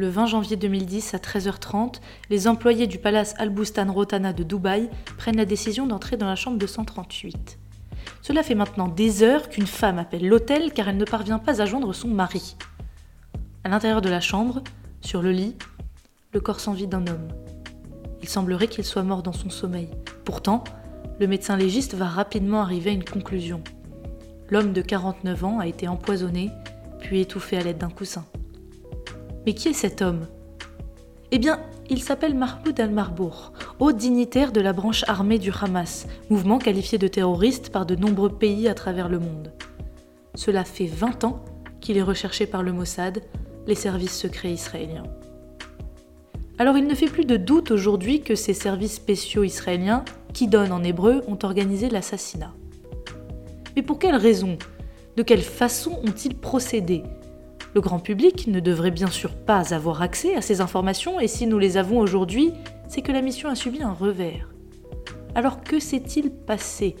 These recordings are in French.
le 20 janvier 2010 à 13h30, les employés du palace Al-Bustan Rotana de Dubaï prennent la décision d'entrer dans la chambre 238. Cela fait maintenant des heures qu'une femme appelle l'hôtel car elle ne parvient pas à joindre son mari. À l'intérieur de la chambre, sur le lit, le corps sans vie d'un homme. Il semblerait qu'il soit mort dans son sommeil. Pourtant, le médecin légiste va rapidement arriver à une conclusion. L'homme de 49 ans a été empoisonné, puis étouffé à l'aide d'un coussin. Mais qui est cet homme? Eh bien, il s'appelle Mahmoud al-Marbour, haut dignitaire de la branche armée du Hamas, mouvement qualifié de terroriste par de nombreux pays à travers le monde. Cela fait 20 ans qu'il est recherché par le Mossad, les services secrets israéliens. Alors il ne fait plus de doute aujourd'hui que ces services spéciaux israéliens, qui donnent en hébreu, ont organisé l'assassinat. Mais pour quelle raison? De quelle façon ont-ils procédé? Le grand public ne devrait bien sûr pas avoir accès à ces informations et si nous les avons aujourd'hui, c'est que la mission a subi un revers. Alors que s'est-il passé?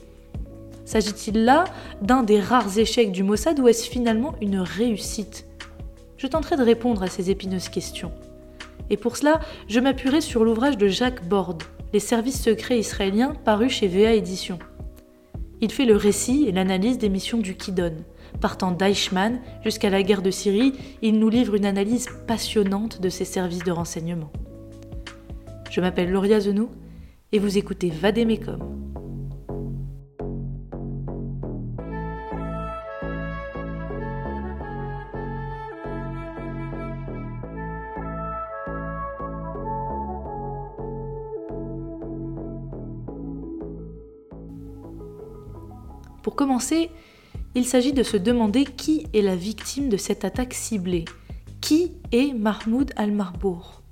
S'agit-il là d'un des rares échecs du Mossad ou est-ce finalement une réussite? Je tenterai de répondre à ces épineuses questions. Et pour cela, je m'appuierai sur l'ouvrage de Jacques Borde, Les services secrets israéliens, paru chez VA Éditions. Il fait le récit et l'analyse des missions du Kidon. Partant d'Eichmann jusqu'à la guerre de Syrie, il nous livre une analyse passionnante de ces services de renseignement. Je m'appelle Lauria Zenou et vous écoutez Vadémécom. Pour commencer, il s'agit de se demander qui est la victime de cette attaque ciblée. Qui est Mahmoud al-Marbour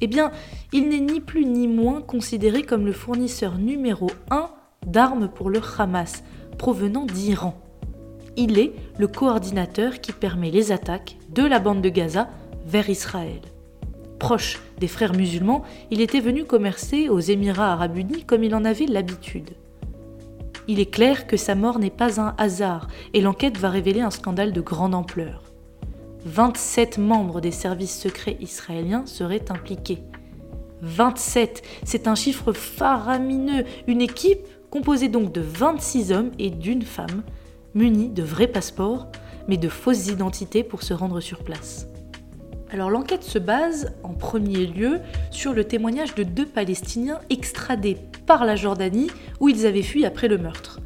Eh bien, il n'est ni plus ni moins considéré comme le fournisseur numéro 1 d'armes pour le Hamas, provenant d'Iran. Il est le coordinateur qui permet les attaques de la bande de Gaza vers Israël. Proche des frères musulmans, il était venu commercer aux Émirats arabes unis comme il en avait l'habitude il est clair que sa mort n'est pas un hasard et l'enquête va révéler un scandale de grande ampleur. 27 membres des services secrets israéliens seraient impliqués. 27, c'est un chiffre faramineux, une équipe composée donc de 26 hommes et d'une femme, munis de vrais passeports, mais de fausses identités pour se rendre sur place. Alors l'enquête se base en premier lieu sur le témoignage de deux Palestiniens extradés par la Jordanie où ils avaient fui après le meurtre.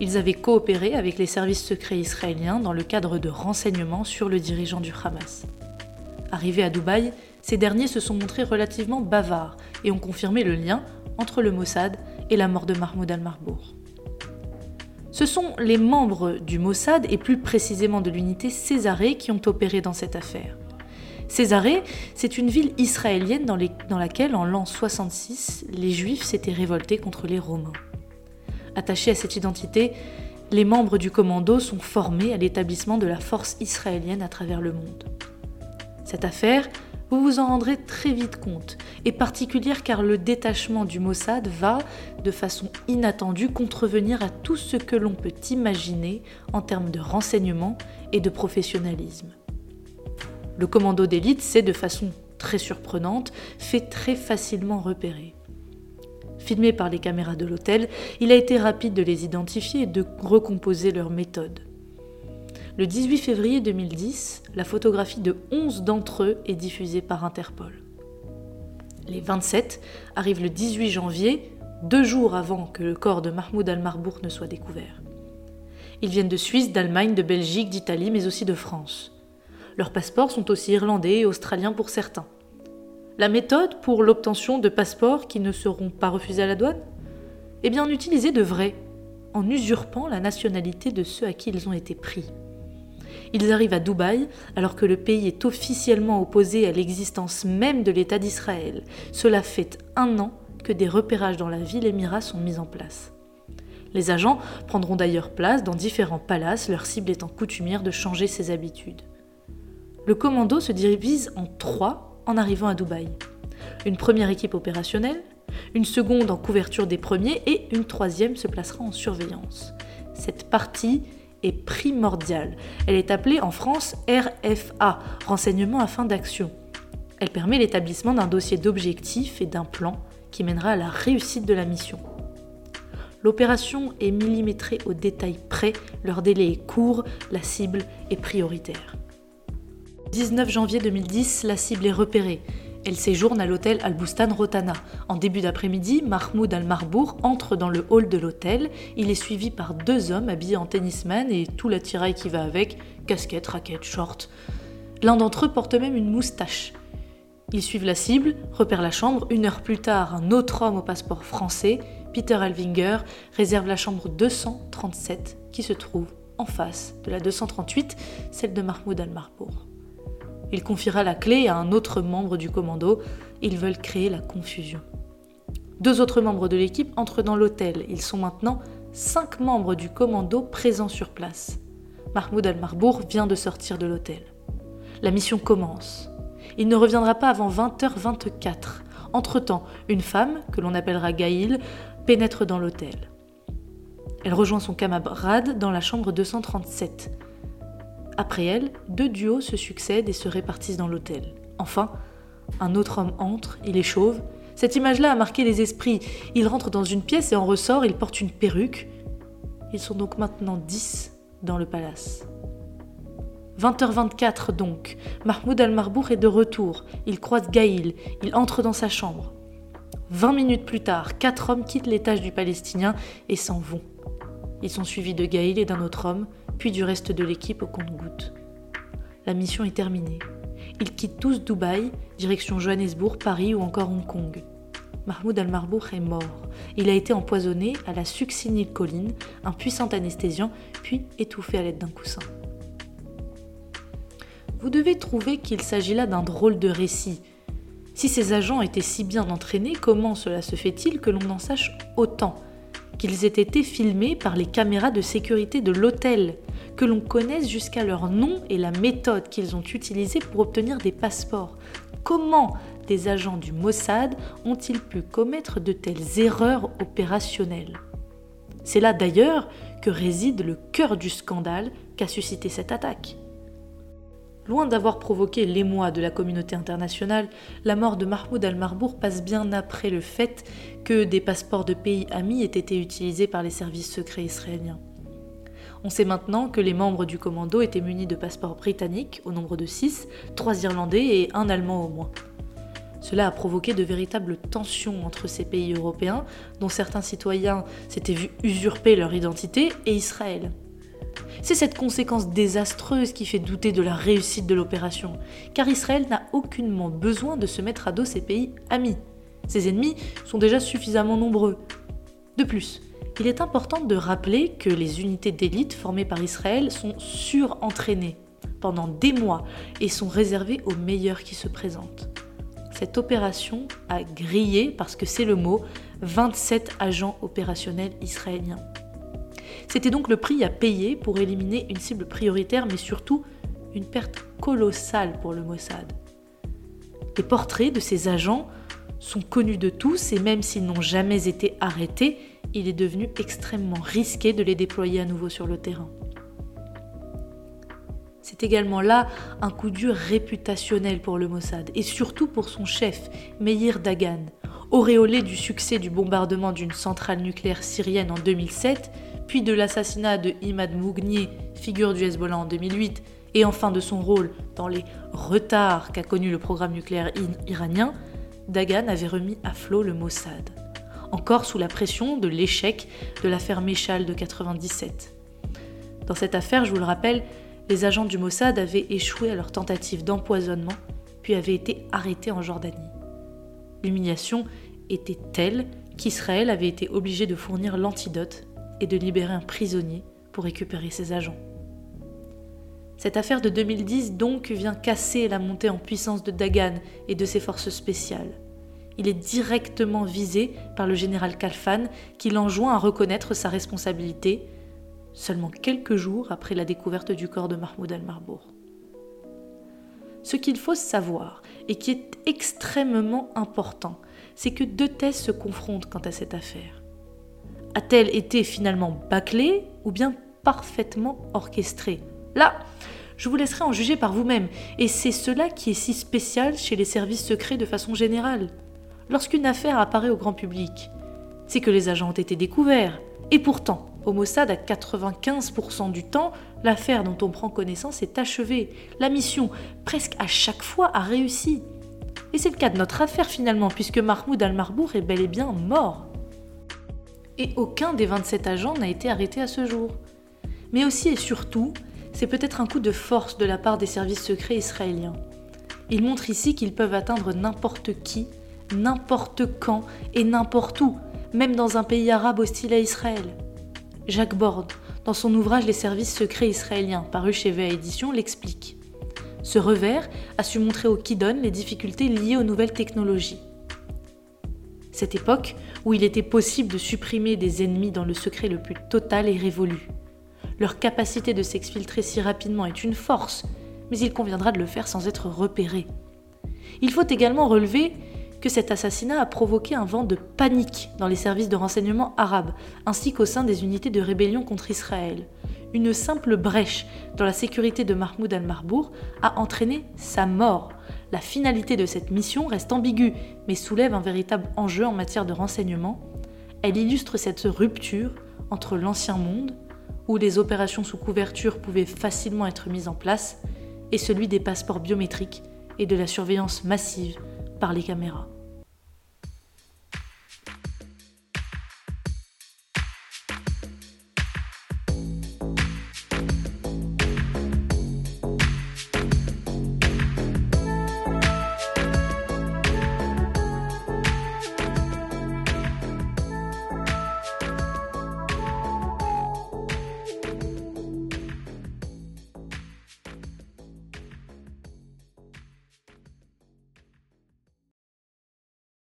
Ils avaient coopéré avec les services secrets israéliens dans le cadre de renseignements sur le dirigeant du Hamas. Arrivés à Dubaï, ces derniers se sont montrés relativement bavards et ont confirmé le lien entre le Mossad et la mort de Mahmoud al-Marbour. Ce sont les membres du Mossad et plus précisément de l'unité Césarée qui ont opéré dans cette affaire. Césarée, c'est une ville israélienne dans, laquelle, en l'an 66, les Juifs s'étaient révoltés contre les Romains. Attachés à cette identité, les membres du commando sont formés à l'établissement de la force israélienne à travers le monde. Cette affaire, vous vous en rendrez très vite compte, est particulière car le détachement du Mossad va, de façon inattendue, contrevenir à tout ce que l'on peut imaginer en termes de renseignement et de professionnalisme. Le commando d'élite s'est, de façon très surprenante, fait très facilement repérer. Filmé par les caméras de l'hôtel, il a été rapide de les identifier et de recomposer leur méthode. Le 18 février 2010, la photographie de 11 d'entre eux est diffusée par Interpol. Les 27 arrivent le 18 janvier, deux jours avant que le corps de Mahmoud al-Marbourg ne soit découvert. Ils viennent de Suisse, d'Allemagne, de Belgique, d'Italie, mais aussi de France. Leurs passeports sont aussi irlandais et australiens pour certains. La méthode pour l'obtention de passeports qui ne seront pas refusés à la douane Eh bien, utiliser de vrai, en usurpant la nationalité de ceux à qui ils ont été pris. Ils arrivent à Dubaï alors que le pays est officiellement opposé à l'existence même de l'État d'Israël. Cela fait un an que des repérages dans la ville émirat sont mis en place. Les agents prendront d'ailleurs place dans différents palaces, leur cible étant coutumière de changer ses habitudes le commando se divise en trois en arrivant à Dubaï. Une première équipe opérationnelle, une seconde en couverture des premiers et une troisième se placera en surveillance. Cette partie est primordiale. Elle est appelée en France RFA, Renseignement à fin d'action. Elle permet l'établissement d'un dossier d'objectifs et d'un plan qui mènera à la réussite de la mission. L'opération est millimétrée au détail près, leur délai est court, la cible est prioritaire. 19 janvier 2010, la cible est repérée. Elle séjourne à l'hôtel Al-Bustan Rotana. En début d'après-midi, Mahmoud Al-Marbour entre dans le hall de l'hôtel. Il est suivi par deux hommes habillés en tennisman et tout l'attirail qui va avec casquette, raquette, short. L'un d'entre eux porte même une moustache. Ils suivent la cible, repèrent la chambre. Une heure plus tard, un autre homme au passeport français, Peter Alvinger, réserve la chambre 237 qui se trouve en face de la 238, celle de Mahmoud Al-Marbour. Il confiera la clé à un autre membre du commando. Ils veulent créer la confusion. Deux autres membres de l'équipe entrent dans l'hôtel. Ils sont maintenant cinq membres du commando présents sur place. Mahmoud Al-Marbour vient de sortir de l'hôtel. La mission commence. Il ne reviendra pas avant 20h24. Entre-temps, une femme, que l'on appellera Gaïl, pénètre dans l'hôtel. Elle rejoint son camarade dans la chambre 237. Après elle, deux duos se succèdent et se répartissent dans l'hôtel. Enfin, un autre homme entre, il est chauve. Cette image-là a marqué les esprits. Il rentre dans une pièce et en ressort, il porte une perruque. Ils sont donc maintenant dix dans le palace. 20h24 donc, Mahmoud al-Marbour est de retour. Il croise Gaïl, il entre dans sa chambre. 20 minutes plus tard, quatre hommes quittent l'étage du Palestinien et s'en vont. Ils sont suivis de Gaïl et d'un autre homme, puis du reste de l'équipe au compte-gouttes. La mission est terminée. Ils quittent tous Dubaï, direction Johannesburg, Paris ou encore Hong Kong. Mahmoud al-Marbour est mort. Il a été empoisonné à la succinylcholine, un puissant anesthésiant, puis étouffé à l'aide d'un coussin. Vous devez trouver qu'il s'agit là d'un drôle de récit. Si ces agents étaient si bien entraînés, comment cela se fait-il que l'on en sache autant? Qu'ils aient été filmés par les caméras de sécurité de l'hôtel que l'on connaisse jusqu'à leur nom et la méthode qu'ils ont utilisée pour obtenir des passeports. Comment des agents du Mossad ont-ils pu commettre de telles erreurs opérationnelles? C'est là d'ailleurs que réside le cœur du scandale qu'a suscité cette attaque. Loin d'avoir provoqué l'émoi de la communauté internationale, la mort de Mahmoud al-Marbour passe bien après le fait que des passeports de pays amis aient été utilisés par les services secrets israéliens. On sait maintenant que les membres du commando étaient munis de passeports britanniques, au nombre de 6, 3 Irlandais et un Allemand au moins. Cela a provoqué de véritables tensions entre ces pays européens, dont certains citoyens s'étaient vus usurper leur identité, et Israël. C'est cette conséquence désastreuse qui fait douter de la réussite de l'opération, car Israël n'a aucunement besoin de se mettre à dos ses pays amis. Ses ennemis sont déjà suffisamment nombreux. De plus, il est important de rappeler que les unités d'élite formées par Israël sont surentraînées pendant des mois et sont réservées aux meilleurs qui se présentent. Cette opération a grillé, parce que c'est le mot, 27 agents opérationnels israéliens. C'était donc le prix à payer pour éliminer une cible prioritaire, mais surtout une perte colossale pour le Mossad. Les portraits de ces agents sont connus de tous et même s'ils n'ont jamais été arrêtés, il est devenu extrêmement risqué de les déployer à nouveau sur le terrain. C'est également là un coup dur réputationnel pour le Mossad et surtout pour son chef, Meir Dagan. Auréolé du succès du bombardement d'une centrale nucléaire syrienne en 2007, puis de l'assassinat de Imad Mougni, figure du Hezbollah en 2008, et enfin de son rôle dans les retards qu'a connu le programme nucléaire iranien, Dagan avait remis à flot le Mossad encore sous la pression de l'échec de l'affaire Méchal de 97. Dans cette affaire, je vous le rappelle, les agents du Mossad avaient échoué à leur tentative d'empoisonnement, puis avaient été arrêtés en Jordanie. L'humiliation était telle qu'Israël avait été obligé de fournir l'antidote et de libérer un prisonnier pour récupérer ses agents. Cette affaire de 2010 donc vient casser la montée en puissance de Dagan et de ses forces spéciales il est directement visé par le général Kalfan qui l'enjoint à reconnaître sa responsabilité seulement quelques jours après la découverte du corps de Mahmoud al-Marbour. Ce qu'il faut savoir et qui est extrêmement important, c'est que deux thèses se confrontent quant à cette affaire. A-t-elle été finalement bâclée ou bien parfaitement orchestrée? Là, Je vous laisserai en juger par vous-même, et c'est cela qui est si spécial chez les services secrets de façon générale. Lorsqu'une affaire apparaît au grand public, c'est que les agents ont été découverts. Et pourtant, au Mossad, à 95% du temps, l'affaire dont on prend connaissance est achevée. La mission, presque à chaque fois, a réussi. Et c'est le cas de notre affaire finalement, puisque Mahmoud Al-Marbour est bel et bien mort. Et aucun des 27 agents n'a été arrêté à ce jour. Mais aussi et surtout, c'est peut-être un coup de force de la part des services secrets israéliens. Ils montrent ici qu'ils peuvent atteindre n'importe qui, n'importe quand et n'importe où, même dans un pays arabe hostile à Israël. Jacques Borde, dans son ouvrage Les services secrets israéliens, paru chez VA Édition, l'explique. Ce revers a su montrer au Kidon les difficultés liées aux nouvelles technologies. Cette époque où il était possible de supprimer des ennemis dans le secret le plus total est révolue. Leur capacité de s'exfiltrer si rapidement est une force, mais il conviendra de le faire sans être repéré. Il faut également relever que cet assassinat a provoqué un vent de panique dans les services de renseignement arabes, ainsi qu'au sein des unités de rébellion contre Israël. Une simple brèche dans la sécurité de Mahmoud al-Marbour a entraîné sa mort. La finalité de cette mission reste ambiguë, mais soulève un véritable enjeu en matière de renseignement. Elle illustre cette rupture entre l'ancien monde, où les opérations sous couverture pouvaient facilement être mises en place, et celui des passeports biométriques et de la surveillance massive par les caméras.